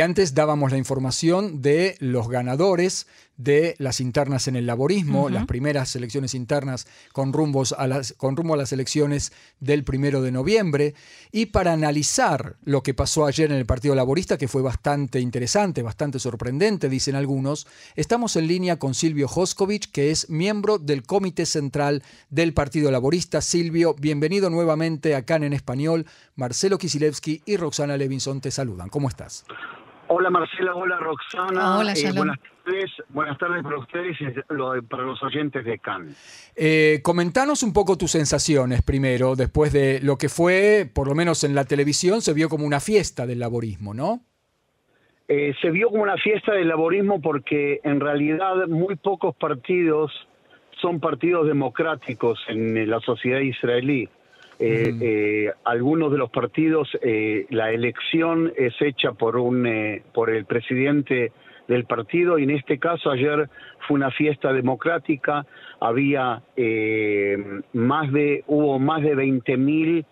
Antes dábamos la información de los ganadores de las internas en el laborismo, las primeras elecciones internas con, rumbos a las, con rumbo a las elecciones del primero de noviembre. Y para analizar lo que pasó ayer en el Partido Laborista, que fue bastante interesante, bastante sorprendente, dicen algunos, estamos en línea con Silvio Hoskovich, que es miembro del Comité Central del Partido Laborista. Silvio, bienvenido nuevamente acá en Español. Marcelo Kisilevsky y Roxana Levinson te saludan. ¿Cómo estás? Hola Marcela, hola Roxana. Hola, eh, buenas tardes, buenas tardes para ustedes y para los oyentes de CAN. Eh, comentanos un poco tus sensaciones primero, después de lo que fue, por lo menos en la televisión, se vio como una fiesta del laborismo, ¿no? Eh, se vio como una fiesta del laborismo porque en realidad muy pocos partidos son partidos democráticos en la sociedad israelí. Eh, eh, algunos de los partidos, eh, la elección es hecha por, un, eh, por el presidente del partido y en este caso ayer fue una fiesta democrática, había más de, hubo más de 20 mil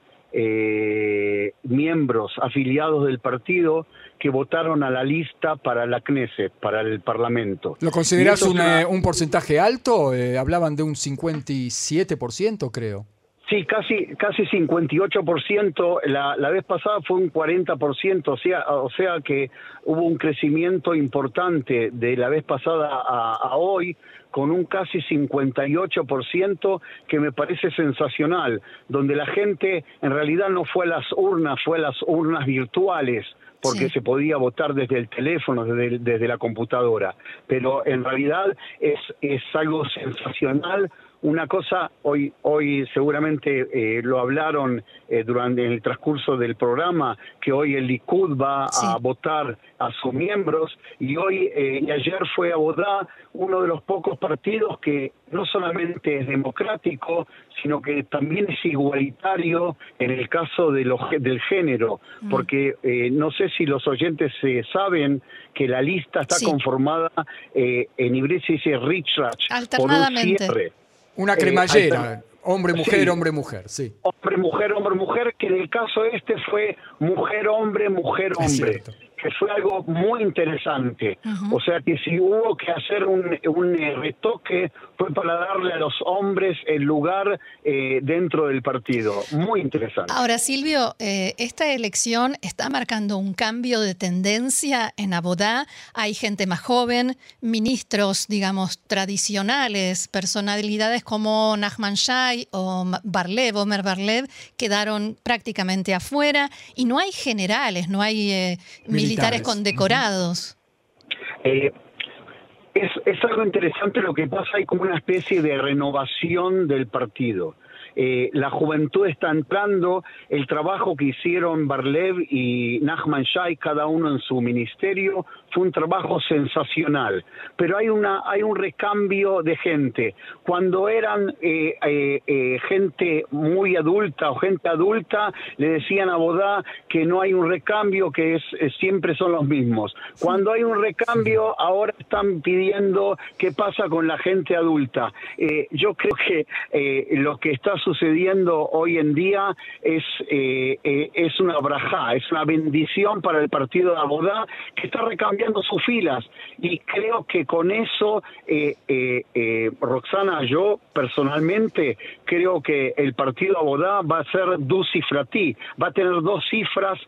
miembros afiliados del partido que votaron a la lista para la Knesset, para el Parlamento. ¿Lo consideras un, un, porcentaje alto? hablaban de un 57%, creo. Sí, casi casi 58%, la, la vez pasada fue un 40%, o sea, o sea que hubo un crecimiento importante de la vez pasada a, a hoy con un casi 58% que me parece sensacional, donde la gente en realidad no fue a las urnas, fue a las urnas virtuales porque se podía votar desde el teléfono, desde, desde la computadora, pero en realidad es, es algo sensacional una cosa, hoy, hoy seguramente eh, lo hablaron eh, durante el transcurso del programa, que hoy el Likud va a votar a sus miembros y hoy eh, y ayer fue a votar uno de los pocos partidos que no solamente es democrático, sino que también es igualitario en el caso de los, del género, mm. porque no sé si los oyentes saben que la lista está conformada, en hebreo se dice Richrach, por un cierre. Una eh, cremallera, hombre, mujer, hombre, mujer, sí. Hombre, mujer, hombre, mujer, que en el caso este fue mujer, hombre, mujer, hombre que fue algo muy interesante. O sea que si hubo que hacer un, un, eh, retoque fue para darle a los hombres el lugar eh, dentro del partido. Muy interesante. Ahora, Silvio, eh, esta elección está marcando un cambio de tendencia en Abodá. Hay gente más joven, ministros, digamos, tradicionales, personalidades como Nachman Shai o Barlev, Omer Barlev, quedaron prácticamente afuera y no hay generales, no hay militares condecorados. Eh, es, es algo interesante lo que pasa, hay como una especie de renovación del partido. Eh, la juventud está entrando, el trabajo que hicieron Barlev y Nachman Shai, cada uno en su ministerio, fue un trabajo sensacional, pero hay, una, hay un recambio de gente. Cuando eran eh, eh, gente muy adulta o gente adulta, le decían a Bodá que no hay un recambio, que es, siempre son los mismos. Cuando hay un recambio, ahora están pidiendo qué pasa con la gente adulta. yo creo que lo que está sucediendo hoy en día es, eh, eh, es una braja, es una bendición para el partido de Abodá que está recambiando sus filas. Y creo que con eso, eh, Roxana, yo personalmente creo que el partido Abodá va a ser ducifratí, va a tener dos cifras,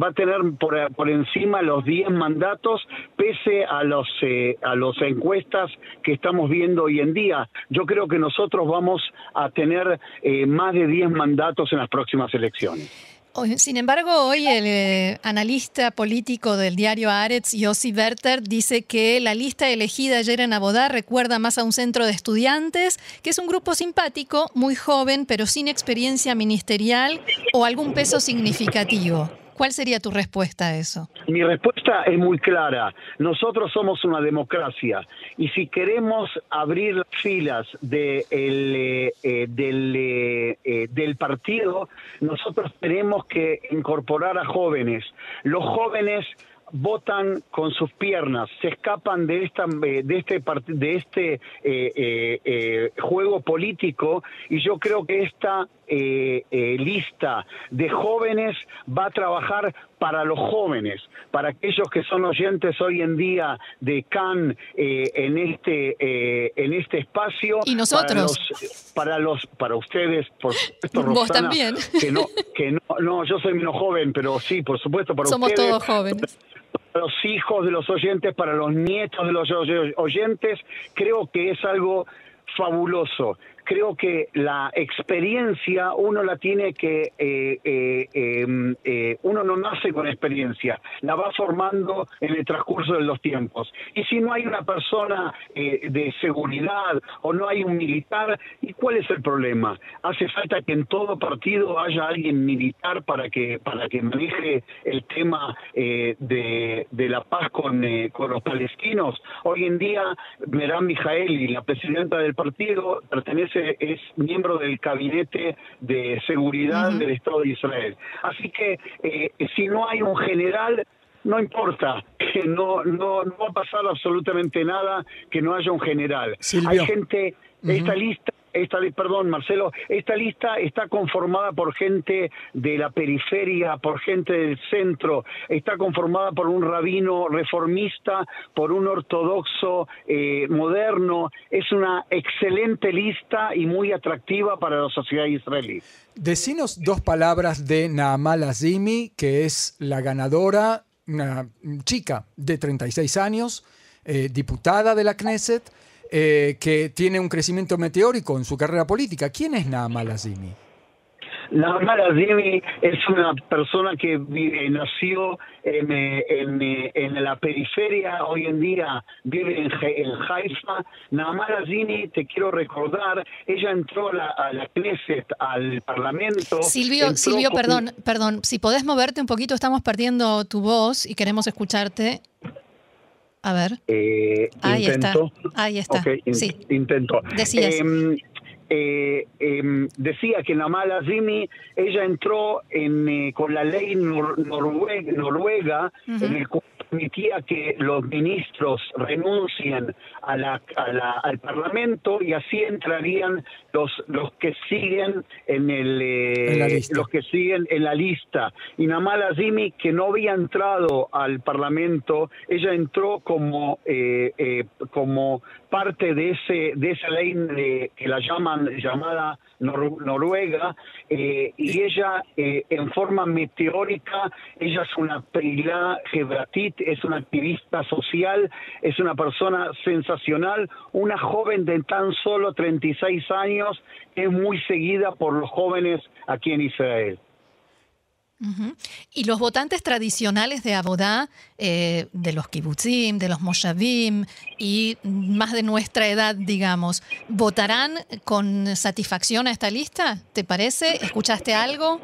va a tener por, por encima los 10 mandatos, pese a los a las encuestas que estamos viendo hoy en día. Yo creo que nosotros vamos a tener eh, más de 10 mandatos en las próximas elecciones. Sin embargo, hoy el eh, analista político del diario Aretz, Yossi Werther, dice que la lista elegida ayer en Abodá recuerda más a un centro de estudiantes, que es un grupo simpático, muy joven, pero sin experiencia ministerial o algún peso significativo. ¿Cuál sería tu respuesta a eso? Mi respuesta es muy clara. Nosotros somos una democracia y si queremos abrir las filas de eh, eh, eh, del partido, nosotros tenemos que incorporar a jóvenes. Los jóvenes votan con sus piernas, se escapan de esta eh, de este de este eh, eh, juego político y yo creo que esta lista de jóvenes va a trabajar para los jóvenes, para aquellos que son oyentes hoy en día de CAN en este en este espacio. Y nosotros para los para, ustedes por supuesto Vos también. que no que no no yo soy menos joven pero sí por supuesto para somos ustedes. todos jóvenes los hijos de los oyentes, para los nietos de los oyentes, creo que es algo fabuloso creo que la experiencia uno la tiene que, eh, eh, em, eh, uno no nace con experiencia, la va formando en el transcurso de los tiempos. Y si no hay una persona de seguridad o no hay un militar, ¿y cuál es el problema? Hace falta que en todo partido haya alguien militar para que, para que maneje el tema de, la paz con, con los palestinos. Hoy en día, Merán Mijaeli, la presidenta del partido, pertenece es miembro del gabinete de seguridad del Estado de Israel. Así que eh, si no hay un general, no importa, que no, no, no va a pasar absolutamente nada que no haya un general. Hay gente, esta lista esta, perdón, Marcelo, esta lista está conformada por gente de la periferia, por gente del centro, está conformada por un rabino reformista, por un ortodoxo eh, moderno. Es una excelente lista y muy atractiva para la sociedad israelí. Decinos dos palabras de Naamal Azimi, que es la ganadora, una chica de 36 años, eh, diputada de la Knesset eh, que tiene un crecimiento meteórico en su carrera política. ¿Quién es Naamal Azimi? Naamal Azimi es una persona que nació en, la periferia, hoy en día vive en, Haifa. Naamal Azimi, te quiero recordar, ella entró a la, Knesset, al Parlamento. Silvio, Silvio perdón, perdón, si podés moverte un poquito, estamos perdiendo tu voz y queremos escucharte. A ver. Eh, Ahí intento. está. Ahí está. sí. Intento. Decías. Em, eh, eh, decía que Namal Azimi, ella entró en, eh, con la ley noruega, noruega en el permitía que los ministros renuncien a la, al Parlamento y así entrarían los los que siguen en el eh, los que siguen en la lista. Y Namal Azimi que no había entrado al Parlamento ella entró como eh, eh, como parte de ese de esa ley que la llaman llamada Noruega, eh, y ella eh, en forma meteórica, ella es una Perilá Gebratit, es una activista social, es una persona sensacional, una joven de tan solo 36 años, es muy seguida por los jóvenes aquí en Israel. Y los votantes tradicionales de Abodá, eh, de los kibbutzim, de los moshavim y más de nuestra edad, digamos, ¿votarán con satisfacción a esta lista? ¿Te parece? ¿Escuchaste algo?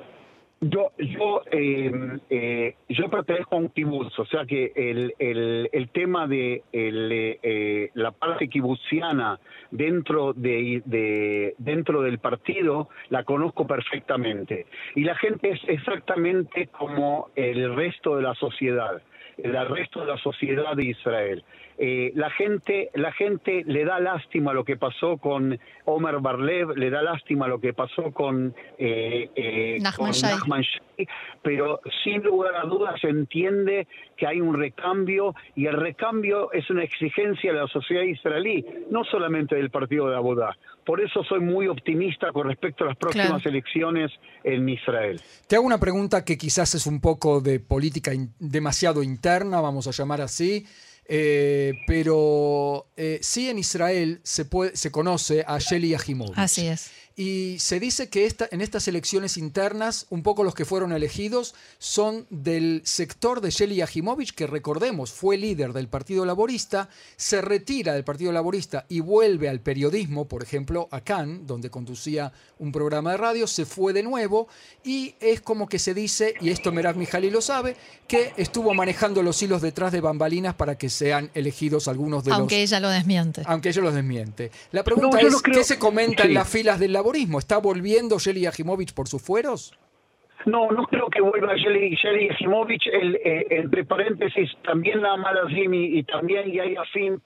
Yo, yo, eh, eh, yo pertenezco a un kibutz, o sea que el, el, el tema de el, eh, la parte kibutziana dentro de, de, dentro del partido la conozco perfectamente y la gente es exactamente como el resto de la sociedad el resto de la sociedad de Israel. Eh, la gente la gente le da lástima lo que pasó con Omer Barlev, le da lástima lo que pasó con, eh, eh pero sin lugar a dudas se entiende que hay un recambio y el recambio es una exigencia de la sociedad israelí, no solamente del partido de Abodá. Por eso soy muy optimista con respecto a las próximas elecciones en Israel. Te hago una pregunta que quizás es un poco de política demasiado interna, vamos a llamar así. Eh, pero eh, sí en Israel se, puede, se conoce a Shelly Yahimovich. Así es. Y se dice que esta, en estas elecciones internas, un poco los que fueron elegidos son del sector de Shelly Yahimovich, que recordemos fue líder del Partido Laborista, se retira del Partido Laborista y vuelve al periodismo, por ejemplo, a Cannes, donde conducía un programa de radio, se fue de nuevo y es como que se dice, y esto Meraz Mijali lo sabe, que estuvo manejando los hilos detrás de bambalinas para que sean elegidos algunos de los... Aunque ella lo desmiente. Aunque ella los desmiente. La pregunta es, ¿qué se comenta en las filas del ¿Está volviendo Shelly Yahimovich por sus fueros? No, no creo que vuelva Jelly, Jelly El, eh, entre paréntesis, también la Malazimi y también Yaya Fink,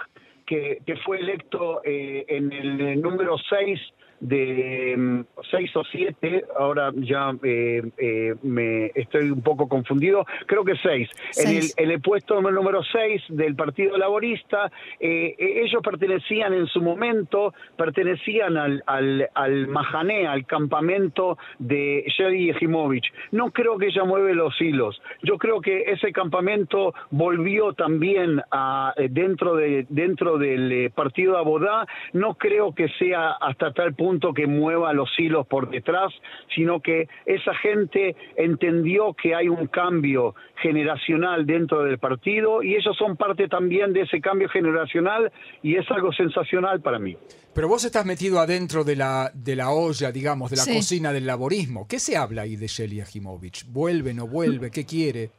que, que fue electo eh, en el número 6 de mm, seis o siete, ahora ya eh, eh, me estoy un poco confundido, creo que seis. En el, puesto número seis del Partido Laborista, eh, ellos pertenecían en su momento, pertenecían al, al, al Mahané, al campamento de Yehimovic. No creo que ella mueve los hilos. Yo creo que ese campamento volvió también a, dentro, de, dentro del partido Abodá. No creo que sea hasta tal punto que mueva los hilos por detrás, sino que esa gente entendió que hay un cambio generacional dentro del partido y ellos son parte también de ese cambio generacional y es algo sensacional para mí. Pero vos estás metido adentro de la, de la olla, digamos, de la cocina del laborismo. ¿Qué se habla ahí de Shelly Ajimovich? ¿Vuelve, no vuelve? ¿Qué quiere?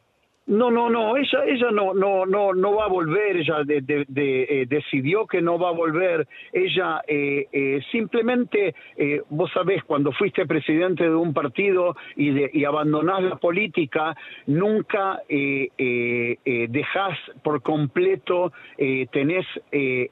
No, no, no, ella, ella no, no, no, no va a volver, ella de, eh, decidió que no va a volver, ella eh, eh, simplemente, vos sabés, cuando fuiste presidente de un partido y, de, y abandonás la política, nunca dejás por completo, tenés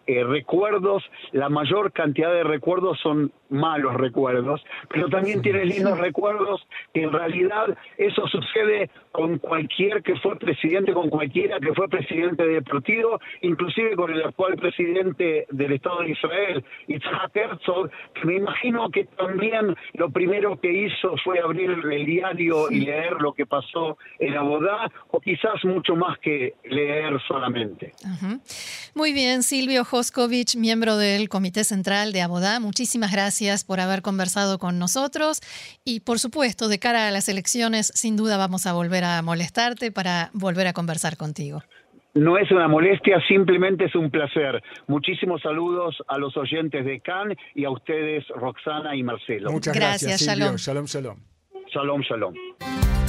recuerdos, la mayor cantidad de recuerdos son malos recuerdos, pero también tienes lindos recuerdos que en realidad eso sucede con cualquier que fue presidente, con cualquiera que fue presidente del partido, inclusive con el actual presidente del Estado de Israel, Yitzhak Herzog, que me imagino que también lo primero que hizo fue abrir el diario y leer lo que pasó en Abodá, o quizás mucho más que leer solamente. Muy bien, Silvio Joskovich, miembro del Comité Central de Abodá, muchísimas gracias por haber conversado con nosotros y por supuesto, de cara a las elecciones, sin duda vamos a volver a molestarte para volver a conversar contigo. No es una molestia, simplemente es un placer. Muchísimos saludos a los oyentes de CAN y a ustedes, Roxana y Marcelo. Muchas gracias, gracias shalom. Shalom, shalom. Shalom, shalom.